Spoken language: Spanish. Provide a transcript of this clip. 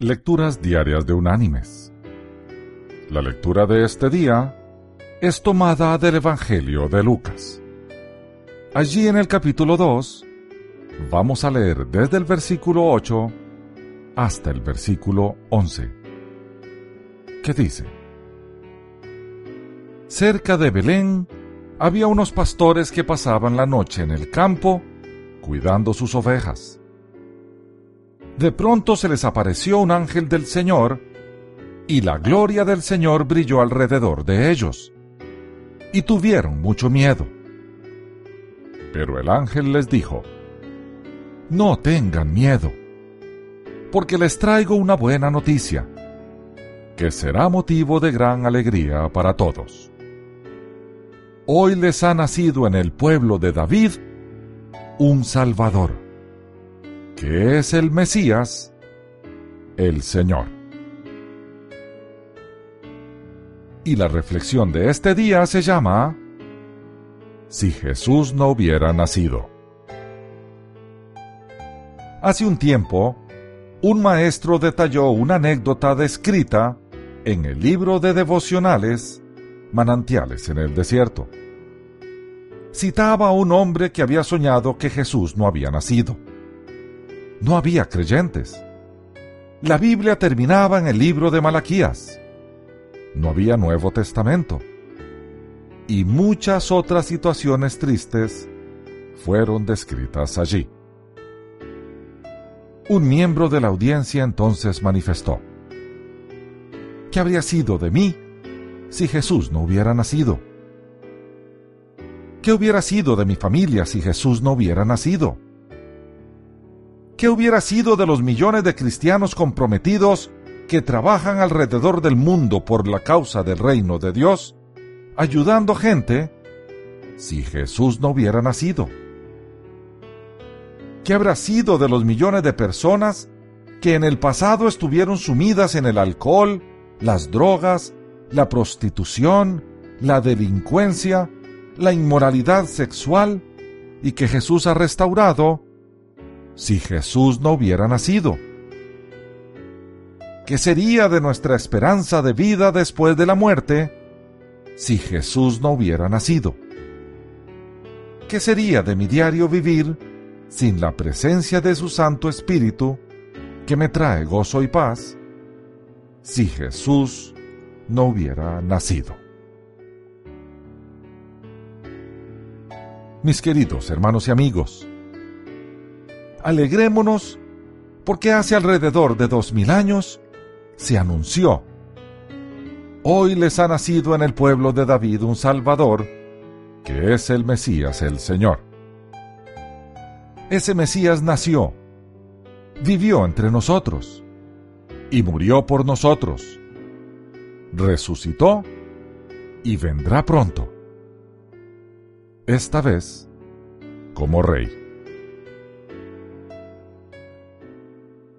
Lecturas Diarias de Unánimes. La lectura de este día es tomada del Evangelio de Lucas. Allí en el capítulo 2 vamos a leer desde el versículo 8 hasta el versículo 11, que dice, Cerca de Belén había unos pastores que pasaban la noche en el campo cuidando sus ovejas de pronto se les apareció un ángel del Señor, y la gloria del Señor brilló alrededor de ellos, y tuvieron mucho miedo. Pero el ángel les dijo, No tengan miedo, porque les traigo una buena noticia, que será motivo de gran alegría para todos. Hoy les ha nacido en el pueblo de David un Salvador que es el Mesías, el Señor. Y la reflexión de este día se llama Si Jesús no hubiera nacido. Hace un tiempo, un maestro detalló una anécdota descrita en el libro de devocionales Manantiales en el Desierto. Citaba a un hombre que había soñado que Jesús no había nacido no había creyentes. La Biblia terminaba en el libro de Malaquías. No había Nuevo Testamento. Y muchas otras situaciones tristes fueron descritas allí. Un miembro de la audiencia entonces manifestó, ¿qué habría sido de mí si Jesús no hubiera nacido? ¿Qué hubiera sido de mi familia si Jesús no hubiera nacido? ¿Qué hubiera sido de los millones de cristianos comprometidos que trabajan alrededor del mundo por la causa del reino de Dios, ayudando gente, si Jesús no hubiera nacido? ¿Qué habrá sido de los millones de personas que en el pasado estuvieron sumidas en el alcohol, las drogas, la prostitución, la delincuencia, la inmoralidad sexual, y que Jesús ha restaurado si Jesús no hubiera nacido? ¿Qué sería de nuestra esperanza de vida después de la muerte si Jesús no hubiera nacido? ¿Qué sería de mi diario vivir sin la presencia de su Santo Espíritu que me trae gozo y paz si Jesús no hubiera nacido? Mis queridos hermanos y amigos, alegrémonos porque hace alrededor de dos mil años se anunció. Hoy les ha nacido en el pueblo de David un Salvador, que es el Mesías el Señor. Ese Mesías nació, vivió entre nosotros y murió por nosotros. Resucitó y vendrá pronto. Esta vez como Rey.